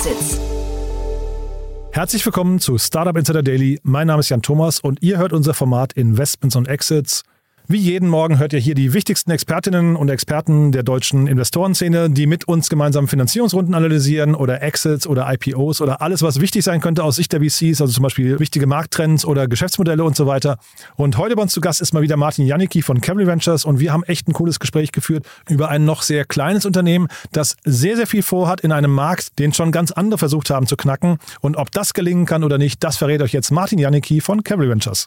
Exits. Herzlich willkommen zu Startup Insider Daily. Mein Name ist Jan Thomas und ihr hört unser Format Investments und Exits. Wie jeden Morgen hört ihr hier die wichtigsten Expertinnen und Experten der deutschen Investorenszene, die mit uns gemeinsam Finanzierungsrunden analysieren oder Exits oder IPOs oder alles, was wichtig sein könnte aus Sicht der VCs, also zum Beispiel wichtige Markttrends oder Geschäftsmodelle und so weiter. Und heute bei uns zu Gast ist mal wieder Martin Janicki von Cavalry Ventures und wir haben echt ein cooles Gespräch geführt über ein noch sehr kleines Unternehmen, das sehr, sehr viel vorhat in einem Markt, den schon ganz andere versucht haben zu knacken. Und ob das gelingen kann oder nicht, das verrät euch jetzt Martin Janicki von Cavalry Ventures.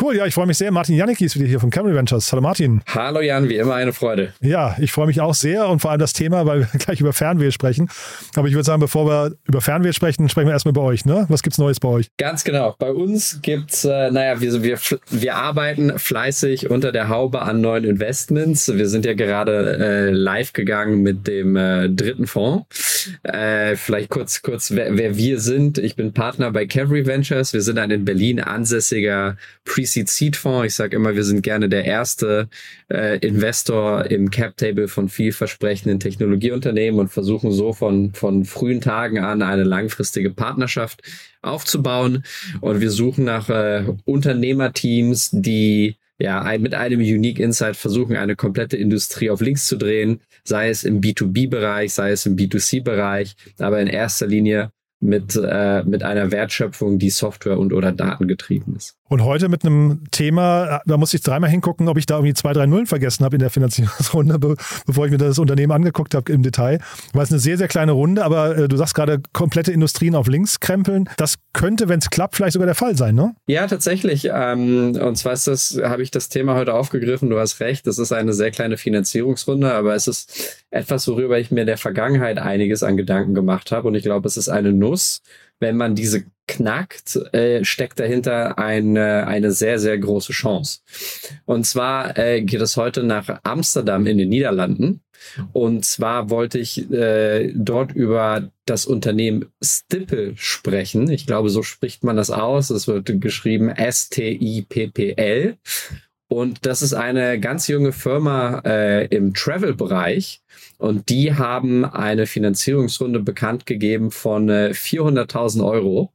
Cool, ja, ich freue mich sehr. Martin Janicki ist wieder hier von Camry Ventures. Hallo Martin. Hallo Jan, wie immer eine Freude. Ja, ich freue mich auch sehr und vor allem das Thema, weil wir gleich über Fernweh sprechen. Aber ich würde sagen, bevor wir über Fernweh sprechen, sprechen wir erstmal über euch. Ne? Was gibt's Neues bei euch? Ganz genau. Bei uns gibt's, äh, naja, wir, wir, wir arbeiten fleißig unter der Haube an neuen Investments. Wir sind ja gerade äh, live gegangen mit dem äh, dritten Fonds. Äh, vielleicht kurz, kurz, wer, wer wir sind. Ich bin Partner bei Cavalry Ventures. Wir sind ein in Berlin ansässiger Pre Pre-Seed Seed Fonds. Ich sage immer, wir sind gerne der erste äh, Investor im Cap Table von vielversprechenden Technologieunternehmen und versuchen so von, von frühen Tagen an eine langfristige Partnerschaft aufzubauen. Und wir suchen nach äh, Unternehmerteams, die ja, ein, mit einem Unique Insight versuchen, eine komplette Industrie auf links zu drehen, sei es im B2B-Bereich, sei es im B2C-Bereich, aber in erster Linie mit, äh, mit einer Wertschöpfung, die Software und oder Daten getrieben ist. Und heute mit einem Thema, da muss ich dreimal hingucken, ob ich da irgendwie zwei, drei Nullen vergessen habe in der Finanzierungsrunde, be bevor ich mir das Unternehmen angeguckt habe im Detail. Weil es eine sehr, sehr kleine Runde, aber äh, du sagst gerade, komplette Industrien auf links krempeln. Das könnte, wenn es klappt, vielleicht sogar der Fall sein, ne? Ja, tatsächlich. Ähm, und zwar ist das, habe ich das Thema heute aufgegriffen. Du hast recht, das ist eine sehr kleine Finanzierungsrunde, aber es ist etwas, worüber ich mir in der Vergangenheit einiges an Gedanken gemacht habe. Und ich glaube, es ist eine Nuss, wenn man diese knackt, äh, steckt dahinter eine, eine sehr, sehr große Chance. Und zwar äh, geht es heute nach Amsterdam in den Niederlanden. Und zwar wollte ich äh, dort über das Unternehmen Stipple sprechen. Ich glaube, so spricht man das aus. Es wird geschrieben S-T-I-P-P-L. Und das ist eine ganz junge Firma äh, im Travel-Bereich. Und die haben eine Finanzierungsrunde bekannt gegeben von äh, 400.000 Euro.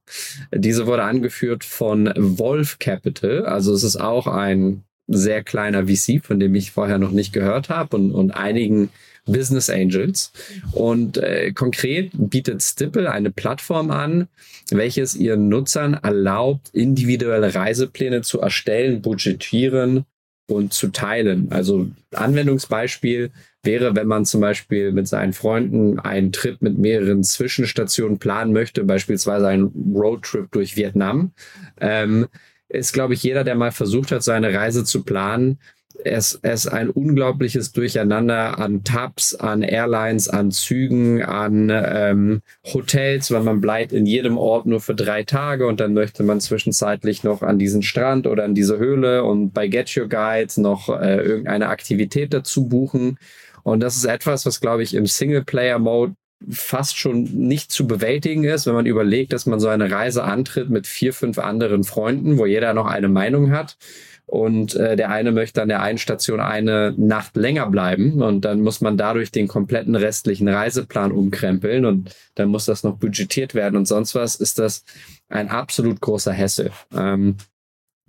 Diese wurde angeführt von Wolf Capital. Also es ist auch ein sehr kleiner VC, von dem ich vorher noch nicht gehört habe und, und einigen Business Angels. Und äh, konkret bietet Stipple eine Plattform an, welches ihren Nutzern erlaubt, individuelle Reisepläne zu erstellen, budgetieren und zu teilen. Also Anwendungsbeispiel wäre, wenn man zum Beispiel mit seinen Freunden einen Trip mit mehreren Zwischenstationen planen möchte, beispielsweise einen Roadtrip durch Vietnam. Ähm, ist, glaube ich, jeder, der mal versucht hat, seine Reise zu planen, es, es ein unglaubliches Durcheinander an Tabs, an Airlines, an Zügen, an ähm, Hotels, weil man bleibt in jedem Ort nur für drei Tage und dann möchte man zwischenzeitlich noch an diesen Strand oder an diese Höhle und bei Get Your Guide noch äh, irgendeine Aktivität dazu buchen. Und das ist etwas, was, glaube ich, im Singleplayer-Mode fast schon nicht zu bewältigen ist, wenn man überlegt, dass man so eine Reise antritt mit vier, fünf anderen Freunden, wo jeder noch eine Meinung hat und äh, der eine möchte an der einen Station eine Nacht länger bleiben und dann muss man dadurch den kompletten restlichen Reiseplan umkrempeln und dann muss das noch budgetiert werden und sonst was, ist das ein absolut großer Hesse. Ähm,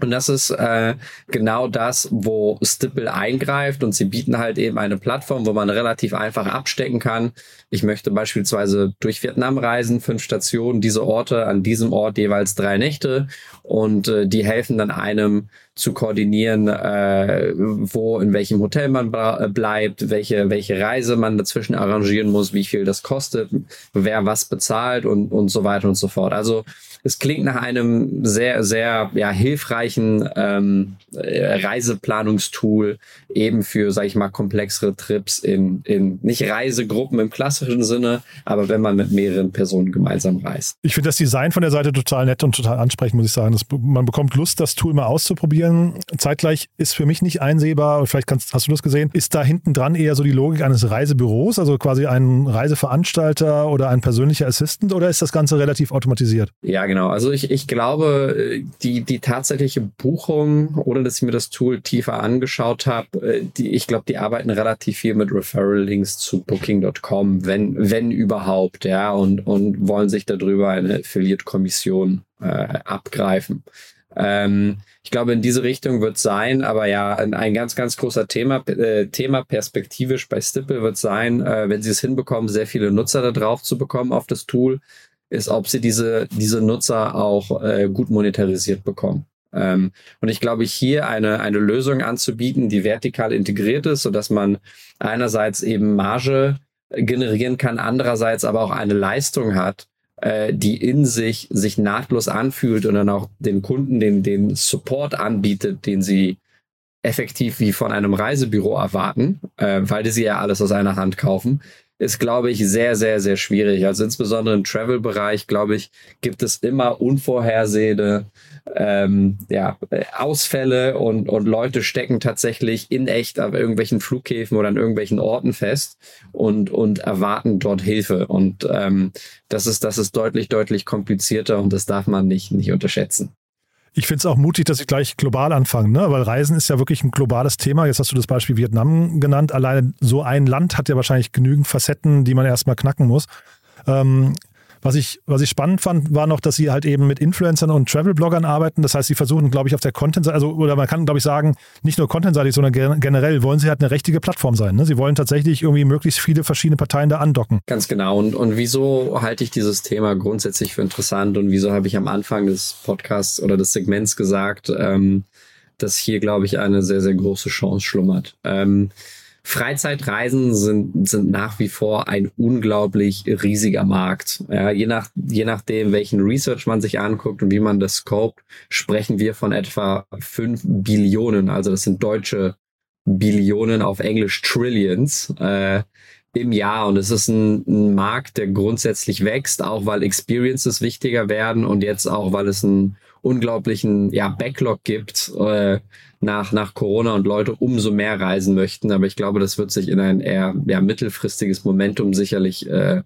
und das ist äh, genau das, wo Stipple eingreift und sie bieten halt eben eine Plattform, wo man relativ einfach abstecken kann. Ich möchte beispielsweise durch Vietnam reisen, fünf Stationen, diese Orte, an diesem Ort jeweils drei Nächte und äh, die helfen dann einem zu koordinieren, äh, wo in welchem Hotel man bleibt, welche welche Reise man dazwischen arrangieren muss, wie viel das kostet, wer was bezahlt und und so weiter und so fort. Also es klingt nach einem sehr, sehr ja, hilfreichen ähm, äh, Reiseplanungstool eben für, sag ich mal, komplexere Trips in, in nicht Reisegruppen im klassischen Sinne, aber wenn man mit mehreren Personen gemeinsam reist. Ich finde das Design von der Seite total nett und total ansprechend, muss ich sagen. Das, man bekommt Lust, das Tool mal auszuprobieren. Zeitgleich ist für mich nicht einsehbar, vielleicht kannst, hast du das gesehen, ist da hinten dran eher so die Logik eines Reisebüros, also quasi ein Reiseveranstalter oder ein persönlicher Assistant oder ist das Ganze relativ automatisiert? Ja, genau genau. Also ich, ich glaube, die, die tatsächliche Buchung, ohne dass ich mir das Tool tiefer angeschaut habe, die, ich glaube, die arbeiten relativ viel mit Referral-Links zu Booking.com, wenn, wenn überhaupt, ja, und, und wollen sich darüber eine Affiliate-Kommission äh, abgreifen. Ähm, ich glaube, in diese Richtung wird sein, aber ja, ein, ein ganz, ganz großer Thema, äh, Thema perspektivisch bei Stipple wird sein, äh, wenn sie es hinbekommen, sehr viele Nutzer da drauf zu bekommen auf das Tool, ist, ob sie diese, diese Nutzer auch äh, gut monetarisiert bekommen. Ähm, und ich glaube, hier eine, eine Lösung anzubieten, die vertikal integriert ist, sodass man einerseits eben Marge generieren kann, andererseits aber auch eine Leistung hat, äh, die in sich sich nahtlos anfühlt und dann auch den Kunden den, den Support anbietet, den sie effektiv wie von einem Reisebüro erwarten, äh, weil die sie ja alles aus einer Hand kaufen, ist, glaube ich, sehr, sehr, sehr schwierig. Also insbesondere im Travel-Bereich, glaube ich, gibt es immer unvorhersehende ähm, ja, Ausfälle und, und Leute stecken tatsächlich in echt auf irgendwelchen Flughäfen oder an irgendwelchen Orten fest und, und erwarten dort Hilfe. Und ähm, das ist, das ist deutlich, deutlich komplizierter und das darf man nicht, nicht unterschätzen. Ich finde es auch mutig, dass ich gleich global anfange, ne? weil Reisen ist ja wirklich ein globales Thema. Jetzt hast du das Beispiel Vietnam genannt. Alleine so ein Land hat ja wahrscheinlich genügend Facetten, die man erstmal knacken muss. Ähm, was ich, was ich spannend fand, war noch, dass sie halt eben mit Influencern und Travel-Bloggern arbeiten. Das heißt, sie versuchen, glaube ich, auf der Content-Seite, also, oder man kann, glaube ich, sagen, nicht nur Content-seitig, sondern generell wollen sie halt eine richtige Plattform sein. Ne? Sie wollen tatsächlich irgendwie möglichst viele verschiedene Parteien da andocken. Ganz genau. Und, und wieso halte ich dieses Thema grundsätzlich für interessant und wieso habe ich am Anfang des Podcasts oder des Segments gesagt, ähm, dass hier, glaube ich, eine sehr, sehr große Chance schlummert. Ähm, Freizeitreisen sind, sind nach wie vor ein unglaublich riesiger Markt. Ja, je, nach, je nachdem, welchen Research man sich anguckt und wie man das scoped, sprechen wir von etwa fünf Billionen, also das sind deutsche Billionen auf Englisch Trillions äh, im Jahr. Und es ist ein, ein Markt, der grundsätzlich wächst, auch weil Experiences wichtiger werden und jetzt auch, weil es einen unglaublichen ja, Backlog gibt. Äh, nach, nach Corona und Leute umso mehr reisen möchten. Aber ich glaube, das wird sich in ein eher ja, mittelfristiges Momentum sicherlich äh,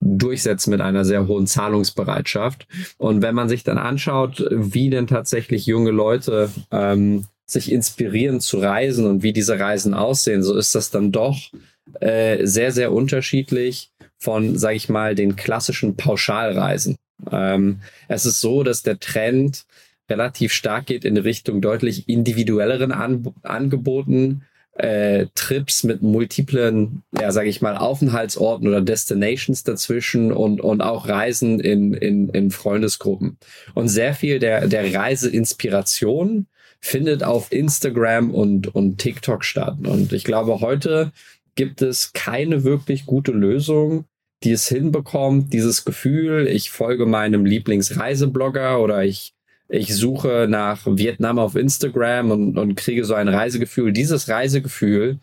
durchsetzen mit einer sehr hohen Zahlungsbereitschaft. Und wenn man sich dann anschaut, wie denn tatsächlich junge Leute ähm, sich inspirieren zu reisen und wie diese Reisen aussehen, so ist das dann doch äh, sehr, sehr unterschiedlich von, sage ich mal, den klassischen Pauschalreisen. Ähm, es ist so, dass der Trend relativ stark geht in Richtung deutlich individuelleren An Angeboten, äh, Trips mit multiplen, ja, sage ich mal, Aufenthaltsorten oder Destinations dazwischen und, und auch Reisen in, in, in Freundesgruppen. Und sehr viel der, der Reiseinspiration findet auf Instagram und, und TikTok statt. Und ich glaube, heute gibt es keine wirklich gute Lösung, die es hinbekommt, dieses Gefühl, ich folge meinem Lieblingsreiseblogger oder ich ich suche nach Vietnam auf Instagram und, und kriege so ein Reisegefühl. Dieses Reisegefühl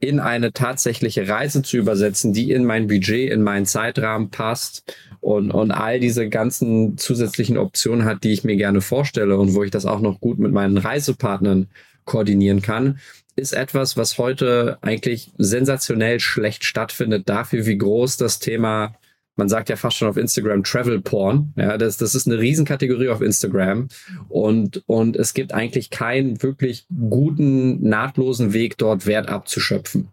in eine tatsächliche Reise zu übersetzen, die in mein Budget, in meinen Zeitrahmen passt und, und all diese ganzen zusätzlichen Optionen hat, die ich mir gerne vorstelle und wo ich das auch noch gut mit meinen Reisepartnern koordinieren kann, ist etwas, was heute eigentlich sensationell schlecht stattfindet dafür, wie groß das Thema man sagt ja fast schon auf Instagram Travel Porn. Ja, das, das ist eine Riesenkategorie auf Instagram. Und, und es gibt eigentlich keinen wirklich guten, nahtlosen Weg, dort Wert abzuschöpfen.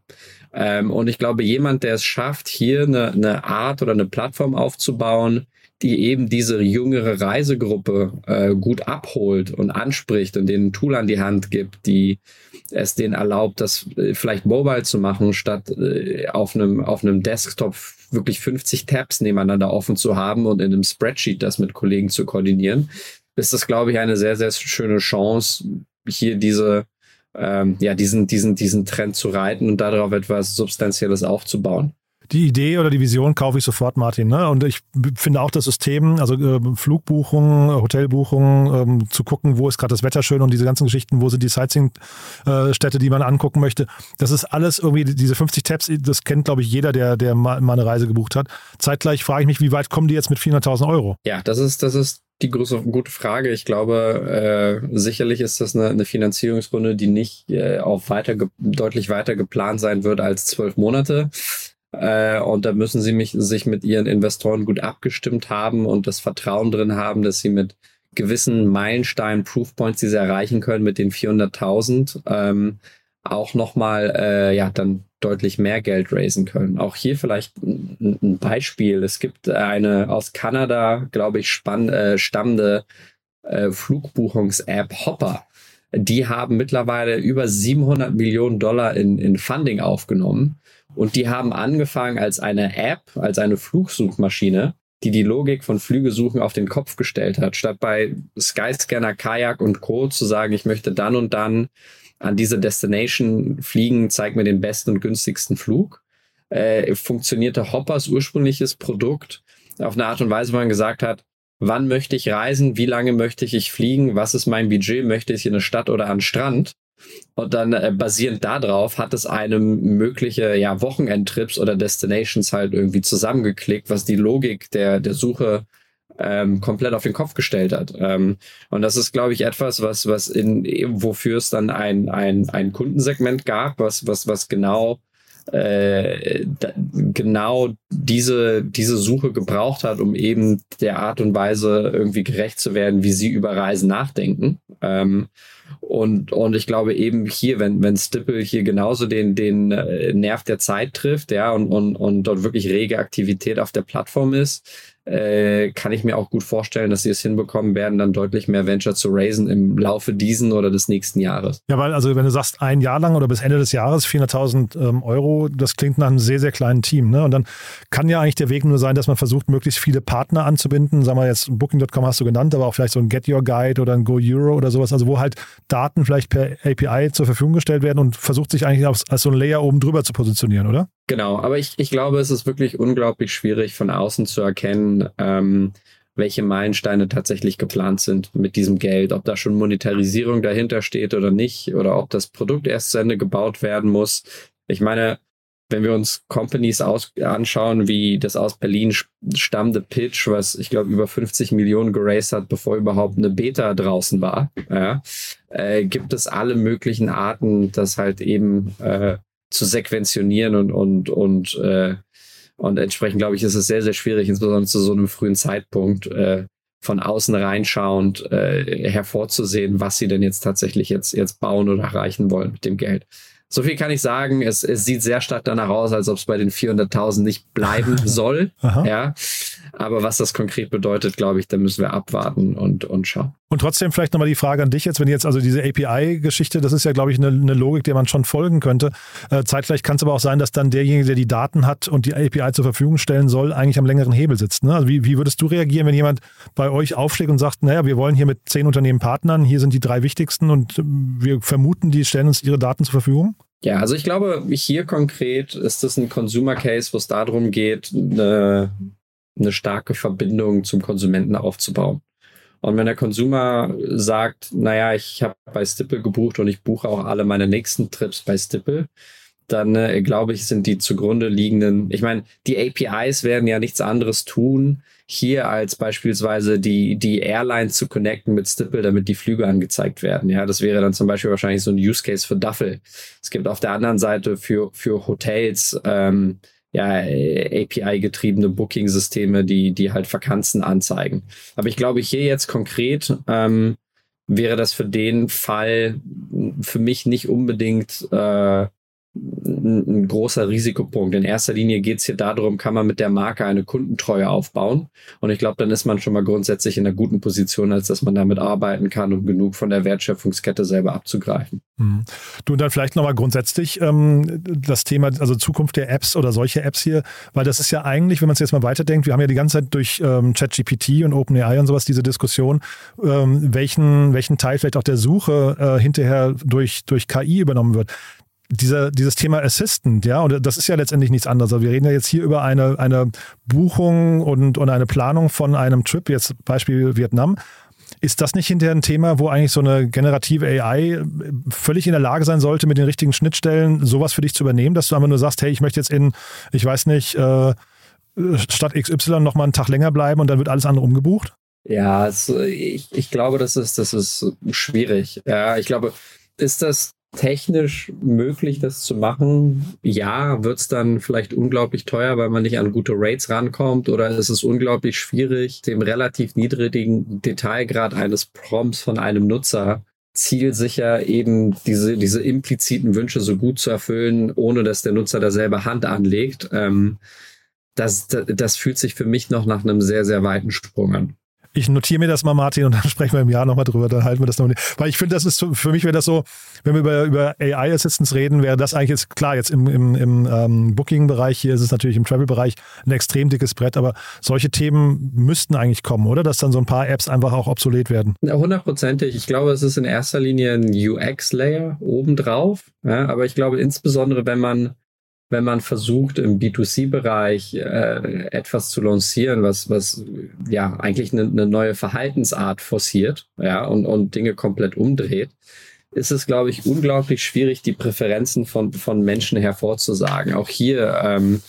Ähm, und ich glaube, jemand, der es schafft, hier eine, eine Art oder eine Plattform aufzubauen, die eben diese jüngere Reisegruppe äh, gut abholt und anspricht und denen ein Tool an die Hand gibt, die es denen erlaubt, das äh, vielleicht mobile zu machen, statt äh, auf einem auf einem Desktop wirklich 50 Tabs nebeneinander offen zu haben und in einem Spreadsheet das mit Kollegen zu koordinieren, ist das, glaube ich, eine sehr, sehr schöne Chance, hier diese ähm, ja, diesen, diesen, diesen Trend zu reiten und darauf etwas Substanzielles aufzubauen die Idee oder die Vision kaufe ich sofort, Martin. Ne? Und ich finde auch das System, also äh, Flugbuchungen, Hotelbuchungen, ähm, zu gucken, wo ist gerade das Wetter schön und diese ganzen Geschichten, wo sind die Sightseeing-Städte, die man angucken möchte. Das ist alles irgendwie, diese 50 Tabs, das kennt, glaube ich, jeder, der, der mal, mal eine Reise gebucht hat. Zeitgleich frage ich mich, wie weit kommen die jetzt mit 400.000 Euro? Ja, das ist, das ist die große, gute Frage. Ich glaube, äh, sicherlich ist das eine, eine Finanzierungsrunde, die nicht äh, auf weiter, deutlich weiter geplant sein wird als zwölf Monate. Äh, und da müssen sie mich, sich mit ihren Investoren gut abgestimmt haben und das Vertrauen drin haben, dass sie mit gewissen Meilenstein Proofpoints, die sie erreichen können mit den 400.000, ähm, auch nochmal, äh, ja, dann deutlich mehr Geld raisen können. Auch hier vielleicht ein, ein Beispiel. Es gibt eine aus Kanada, glaube ich, spann, äh, stammende äh, Flugbuchungs-App Hopper. Die haben mittlerweile über 700 Millionen Dollar in, in Funding aufgenommen. Und die haben angefangen als eine App, als eine Flugsuchmaschine, die die Logik von Flügesuchen auf den Kopf gestellt hat. Statt bei Skyscanner, Kajak und Co. zu sagen, ich möchte dann und dann an diese Destination fliegen, zeig mir den besten und günstigsten Flug, äh, funktionierte Hoppers ursprüngliches Produkt auf eine Art und Weise, wo man gesagt hat, wann möchte ich reisen, wie lange möchte ich fliegen, was ist mein Budget, möchte ich in eine Stadt oder an Strand? Und dann äh, basierend darauf hat es einem mögliche ja, Wochenendtrips oder Destinations halt irgendwie zusammengeklickt, was die Logik der, der Suche ähm, komplett auf den Kopf gestellt hat. Ähm, und das ist, glaube ich, etwas, was, was in, wofür es dann ein, ein, ein Kundensegment gab, was, was, was genau äh, genau diese, diese Suche gebraucht hat, um eben der Art und Weise irgendwie gerecht zu werden, wie sie über Reisen nachdenken. Ähm, und, und ich glaube eben hier, wenn, wenn Stipple hier genauso den, den äh, Nerv der Zeit trifft, ja, und, und, und dort wirklich rege Aktivität auf der Plattform ist, äh, kann ich mir auch gut vorstellen, dass sie es hinbekommen werden, dann deutlich mehr Venture zu raisen im Laufe diesen oder des nächsten Jahres. Ja, weil also wenn du sagst, ein Jahr lang oder bis Ende des Jahres 400.000 ähm, Euro, das klingt nach einem sehr, sehr kleinen Team. Ne? Und dann kann ja eigentlich der Weg nur sein, dass man versucht, möglichst viele Partner anzubinden. Sagen wir jetzt, Booking.com hast du genannt, aber auch vielleicht so ein Get Your Guide oder ein Go Euro oder sowas, also wo halt Daten vielleicht per API zur Verfügung gestellt werden und versucht sich eigentlich als, als so ein Layer oben drüber zu positionieren, oder? Genau, aber ich, ich glaube, es ist wirklich unglaublich schwierig von außen zu erkennen, ähm, welche Meilensteine tatsächlich geplant sind mit diesem Geld, ob da schon Monetarisierung dahinter steht oder nicht, oder ob das Produkt erst zu Ende gebaut werden muss. Ich meine, wenn wir uns Companies aus, anschauen, wie das aus Berlin stammende Pitch, was ich glaube über 50 Millionen geraced hat, bevor überhaupt eine Beta draußen war, ja, äh, gibt es alle möglichen Arten, das halt eben äh, zu sequentionieren und, und, und, äh, und entsprechend, glaube ich, ist es sehr, sehr schwierig, insbesondere zu so einem frühen Zeitpunkt, äh, von außen reinschauend äh, hervorzusehen, was sie denn jetzt tatsächlich jetzt, jetzt bauen oder erreichen wollen mit dem Geld. So viel kann ich sagen. Es, es sieht sehr stark danach aus, als ob es bei den 400.000 nicht bleiben soll. ja. Aber was das konkret bedeutet, glaube ich, da müssen wir abwarten und, und schauen. Und trotzdem vielleicht nochmal die Frage an dich jetzt, wenn jetzt also diese API-Geschichte, das ist ja, glaube ich, eine, eine, Logik, der man schon folgen könnte. Äh, zeitgleich kann es aber auch sein, dass dann derjenige, der die Daten hat und die API zur Verfügung stellen soll, eigentlich am längeren Hebel sitzt. Ne? Also wie, wie würdest du reagieren, wenn jemand bei euch aufschlägt und sagt, naja, wir wollen hier mit zehn Unternehmen partnern, hier sind die drei wichtigsten und wir vermuten, die stellen uns ihre Daten zur Verfügung? Ja, also ich glaube, hier konkret ist das ein Consumer Case, wo es darum geht, eine, eine starke Verbindung zum Konsumenten aufzubauen. Und wenn der Consumer sagt, naja, ich habe bei Stipple gebucht und ich buche auch alle meine nächsten Trips bei Stipple, dann äh, glaube ich, sind die zugrunde liegenden, ich meine, die APIs werden ja nichts anderes tun, hier als beispielsweise die, die Airline zu connecten mit Stipple, damit die Flüge angezeigt werden. Ja, das wäre dann zum Beispiel wahrscheinlich so ein Use Case für Duffel. Es gibt auf der anderen Seite für, für Hotels, ähm, ja, API-getriebene Booking-Systeme, die, die halt Vakanzen anzeigen. Aber ich glaube, hier jetzt konkret ähm, wäre das für den Fall für mich nicht unbedingt äh, ein großer Risikopunkt. In erster Linie geht es hier darum, kann man mit der Marke eine Kundentreue aufbauen. Und ich glaube, dann ist man schon mal grundsätzlich in einer guten Position, als dass man damit arbeiten kann, um genug von der Wertschöpfungskette selber abzugreifen. Mhm. Du und dann vielleicht nochmal grundsätzlich ähm, das Thema, also Zukunft der Apps oder solche Apps hier, weil das ist ja eigentlich, wenn man es jetzt mal weiterdenkt, wir haben ja die ganze Zeit durch ähm, ChatGPT und OpenAI und sowas diese Diskussion, ähm, welchen, welchen Teil vielleicht auch der Suche äh, hinterher durch, durch KI übernommen wird dieser, dieses Thema Assistant, ja, und das ist ja letztendlich nichts anderes. Also wir reden ja jetzt hier über eine, eine Buchung und, und eine Planung von einem Trip, jetzt Beispiel Vietnam. Ist das nicht hinterher ein Thema, wo eigentlich so eine generative AI völlig in der Lage sein sollte, mit den richtigen Schnittstellen sowas für dich zu übernehmen, dass du einfach nur sagst, hey, ich möchte jetzt in, ich weiß nicht, äh, Stadt XY noch mal einen Tag länger bleiben und dann wird alles andere umgebucht? Ja, ich, ich glaube, das ist, das ist schwierig. Ja, ich glaube, ist das technisch möglich, das zu machen? Ja, wird es dann vielleicht unglaublich teuer, weil man nicht an gute Rates rankommt oder ist es unglaublich schwierig, dem relativ niedrigen Detailgrad eines Prompts von einem Nutzer zielsicher eben diese, diese impliziten Wünsche so gut zu erfüllen, ohne dass der Nutzer da selber Hand anlegt. Ähm, das, das, das fühlt sich für mich noch nach einem sehr, sehr weiten Sprung an. Ich notiere mir das mal, Martin, und dann sprechen wir im Jahr nochmal drüber, dann halten wir das noch. Weil ich finde, das ist für mich wäre das so, wenn wir über, über AI Assistance reden, wäre das eigentlich jetzt klar, jetzt im, im, im ähm, Booking-Bereich, hier ist es natürlich im Travel-Bereich ein extrem dickes Brett, aber solche Themen müssten eigentlich kommen, oder? Dass dann so ein paar Apps einfach auch obsolet werden. Hundertprozentig. Ich glaube, es ist in erster Linie ein UX-Layer obendrauf. Ja, aber ich glaube, insbesondere wenn man wenn man versucht, im B2C-Bereich äh, etwas zu lancieren, was, was ja eigentlich eine, eine neue Verhaltensart forciert, ja, und, und Dinge komplett umdreht, ist es, glaube ich, unglaublich schwierig, die Präferenzen von, von Menschen hervorzusagen. Auch hier ähm,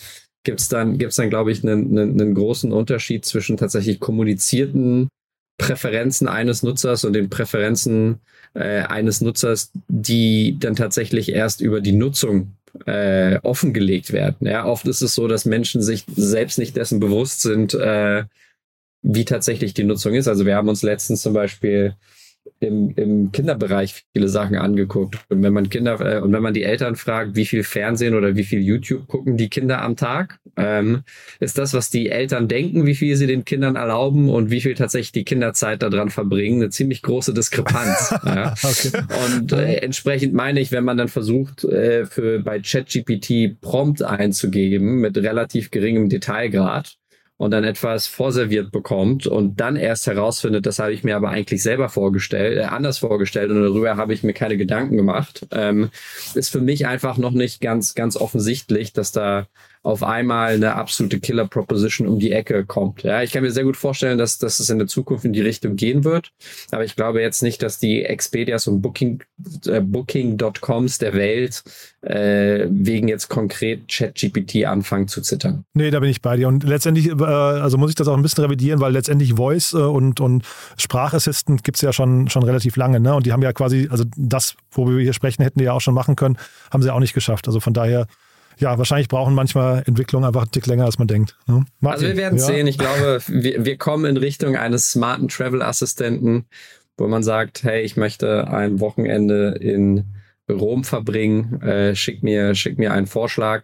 gibt es dann, gibt's dann, glaube ich, einen, einen, einen großen Unterschied zwischen tatsächlich kommunizierten Präferenzen eines Nutzers und den Präferenzen äh, eines Nutzers, die dann tatsächlich erst über die Nutzung äh, offengelegt werden. Ja, oft ist es so, dass Menschen sich selbst nicht dessen bewusst sind, äh, wie tatsächlich die Nutzung ist. Also wir haben uns letztens zum Beispiel im, im Kinderbereich viele Sachen angeguckt. Und wenn man Kinder äh, und wenn man die Eltern fragt, wie viel Fernsehen oder wie viel YouTube gucken die Kinder am Tag, ähm, ist das, was die Eltern denken, wie viel sie den Kindern erlauben und wie viel tatsächlich die Kinderzeit daran verbringen, eine ziemlich große Diskrepanz. ja. okay. Und äh, entsprechend meine ich, wenn man dann versucht, äh, für bei ChatGPT Prompt einzugeben mit relativ geringem Detailgrad, und dann etwas vorserviert bekommt und dann erst herausfindet, das habe ich mir aber eigentlich selber vorgestellt, äh, anders vorgestellt und darüber habe ich mir keine Gedanken gemacht, ähm, ist für mich einfach noch nicht ganz, ganz offensichtlich, dass da auf einmal eine absolute Killer-Proposition um die Ecke kommt. Ja, ich kann mir sehr gut vorstellen, dass, dass es in der Zukunft in die Richtung gehen wird. Aber ich glaube jetzt nicht, dass die Expedias und Booking, äh, Booking.coms der Welt äh, wegen jetzt konkret ChatGPT anfangen zu zittern. Nee, da bin ich bei dir. Und letztendlich, äh, also muss ich das auch ein bisschen revidieren, weil letztendlich Voice äh, und, und Sprachassistent gibt es ja schon, schon relativ lange. Ne? Und die haben ja quasi, also das, wo wir hier sprechen, hätten die ja auch schon machen können, haben sie auch nicht geschafft. Also von daher ja, wahrscheinlich brauchen manchmal Entwicklungen einfach einen Tick länger, als man denkt. Ne? also wir werden ja. sehen. Ich glaube, wir, wir kommen in Richtung eines smarten Travel-Assistenten, wo man sagt, hey, ich möchte ein Wochenende in Rom verbringen, äh, schick, mir, schick mir einen Vorschlag.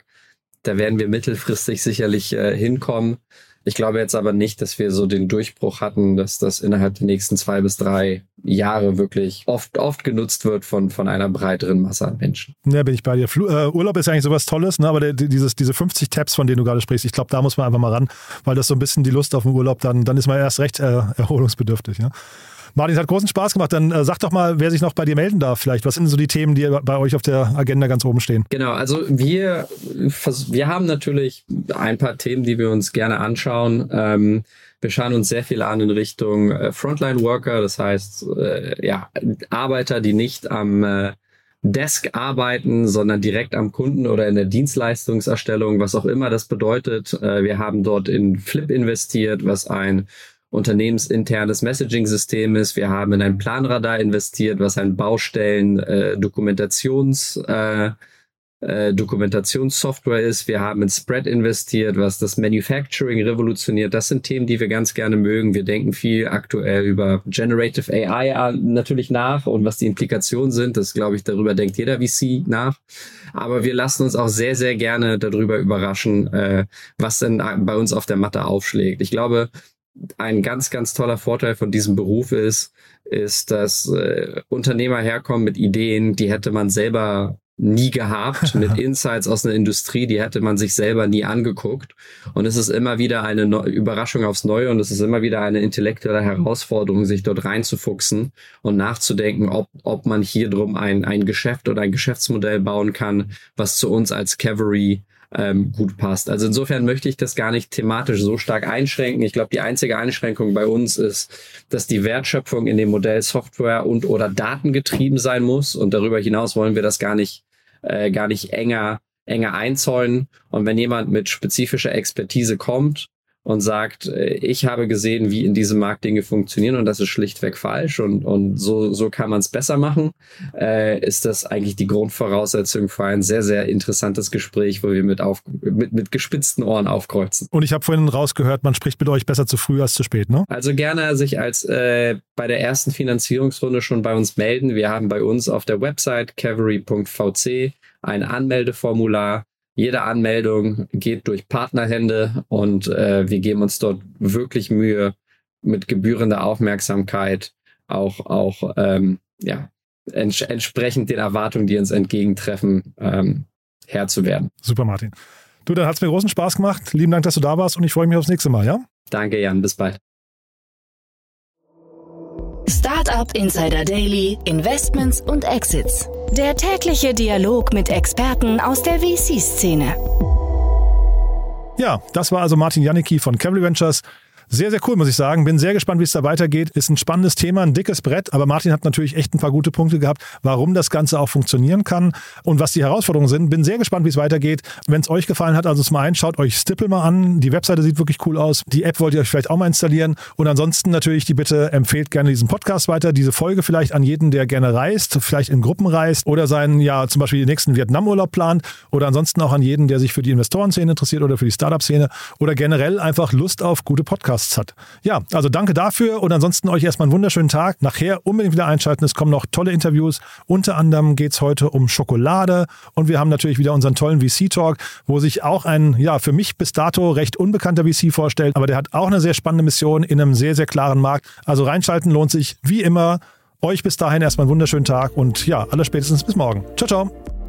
Da werden wir mittelfristig sicherlich äh, hinkommen. Ich glaube jetzt aber nicht, dass wir so den Durchbruch hatten, dass das innerhalb der nächsten zwei bis drei Jahre wirklich oft, oft genutzt wird von, von einer breiteren Masse an Menschen. Ja, bin ich bei dir. Fl äh, Urlaub ist eigentlich sowas Tolles, ne? aber der, dieses, diese 50 Tabs, von denen du gerade sprichst, ich glaube, da muss man einfach mal ran, weil das so ein bisschen die Lust auf den Urlaub, dann, dann ist man erst recht äh, erholungsbedürftig. Ja? Martin, es hat großen Spaß gemacht. Dann äh, sag doch mal, wer sich noch bei dir melden darf vielleicht. Was sind so die Themen, die bei euch auf der Agenda ganz oben stehen? Genau, also wir, wir haben natürlich ein paar Themen, die wir uns gerne anschauen. Ähm, wir schauen uns sehr viel an in Richtung äh, Frontline Worker, das heißt äh, ja Arbeiter, die nicht am äh, Desk arbeiten, sondern direkt am Kunden oder in der Dienstleistungserstellung, was auch immer das bedeutet. Äh, wir haben dort in Flip investiert, was ein unternehmensinternes Messaging-System ist. Wir haben in ein Planradar investiert, was ein Baustellen äh, Dokumentations äh, äh, Dokumentationssoftware ist. Wir haben in Spread investiert, was das Manufacturing revolutioniert. Das sind Themen, die wir ganz gerne mögen. Wir denken viel aktuell über Generative AI natürlich nach und was die Implikationen sind. Das glaube ich, darüber denkt jeder VC nach. Aber wir lassen uns auch sehr, sehr gerne darüber überraschen, äh, was denn bei uns auf der Matte aufschlägt. Ich glaube, ein ganz, ganz toller Vorteil von diesem Beruf ist, ist, dass äh, Unternehmer herkommen mit Ideen, die hätte man selber nie gehabt, mit Insights aus einer Industrie, die hätte man sich selber nie angeguckt. Und es ist immer wieder eine Neu Überraschung aufs Neue und es ist immer wieder eine intellektuelle Herausforderung, sich dort reinzufuchsen und nachzudenken, ob, ob man hier drum ein, ein Geschäft oder ein Geschäftsmodell bauen kann, was zu uns als Cavalry ähm, gut passt. Also insofern möchte ich das gar nicht thematisch so stark einschränken. Ich glaube, die einzige Einschränkung bei uns ist, dass die Wertschöpfung in dem Modell Software und oder Daten getrieben sein muss. Und darüber hinaus wollen wir das gar nicht, äh, gar nicht enger, enger einzäunen. Und wenn jemand mit spezifischer Expertise kommt, und sagt, äh, ich habe gesehen, wie in diesem Markt Dinge funktionieren und das ist schlichtweg falsch und, und so, so kann man es besser machen, äh, ist das eigentlich die Grundvoraussetzung für ein sehr, sehr interessantes Gespräch, wo wir mit, auf, mit, mit gespitzten Ohren aufkreuzen. Und ich habe vorhin rausgehört, man spricht mit euch besser zu früh als zu spät, ne? Also gerne sich als äh, bei der ersten Finanzierungsrunde schon bei uns melden. Wir haben bei uns auf der Website cavalry.vc ein Anmeldeformular jede Anmeldung geht durch Partnerhände und äh, wir geben uns dort wirklich Mühe, mit gebührender Aufmerksamkeit auch, auch ähm, ja, ents entsprechend den Erwartungen, die uns entgegentreffen, ähm, Herr zu werden. Super, Martin. Du, dann hat es mir großen Spaß gemacht. Lieben Dank, dass du da warst und ich freue mich aufs nächste Mal, ja? Danke, Jan. Bis bald. Startup Insider Daily, Investments und Exits. Der tägliche Dialog mit Experten aus der VC-Szene. Ja, das war also Martin Janicki von Cavalry Ventures. Sehr, sehr cool, muss ich sagen. Bin sehr gespannt, wie es da weitergeht. Ist ein spannendes Thema, ein dickes Brett, aber Martin hat natürlich echt ein paar gute Punkte gehabt, warum das Ganze auch funktionieren kann und was die Herausforderungen sind. Bin sehr gespannt, wie es weitergeht. Wenn es euch gefallen hat, also zum einen schaut euch Stipple mal an. Die Webseite sieht wirklich cool aus. Die App wollt ihr euch vielleicht auch mal installieren. Und ansonsten natürlich die Bitte, empfehlt gerne diesen Podcast weiter, diese Folge vielleicht an jeden, der gerne reist, vielleicht in Gruppen reist oder seinen, ja, zum Beispiel den nächsten Vietnam-Urlaub plant oder ansonsten auch an jeden, der sich für die Investorenszene interessiert oder für die Startup-Szene oder generell einfach Lust auf gute Podcasts Podcasts hat. Ja, also danke dafür und ansonsten euch erstmal einen wunderschönen Tag. Nachher unbedingt wieder einschalten. Es kommen noch tolle Interviews. Unter anderem geht es heute um Schokolade und wir haben natürlich wieder unseren tollen VC-Talk, wo sich auch ein, ja, für mich bis dato recht unbekannter VC vorstellt, aber der hat auch eine sehr spannende Mission in einem sehr, sehr klaren Markt. Also reinschalten lohnt sich wie immer. Euch bis dahin erstmal einen wunderschönen Tag und ja, alles spätestens bis morgen. Ciao, ciao.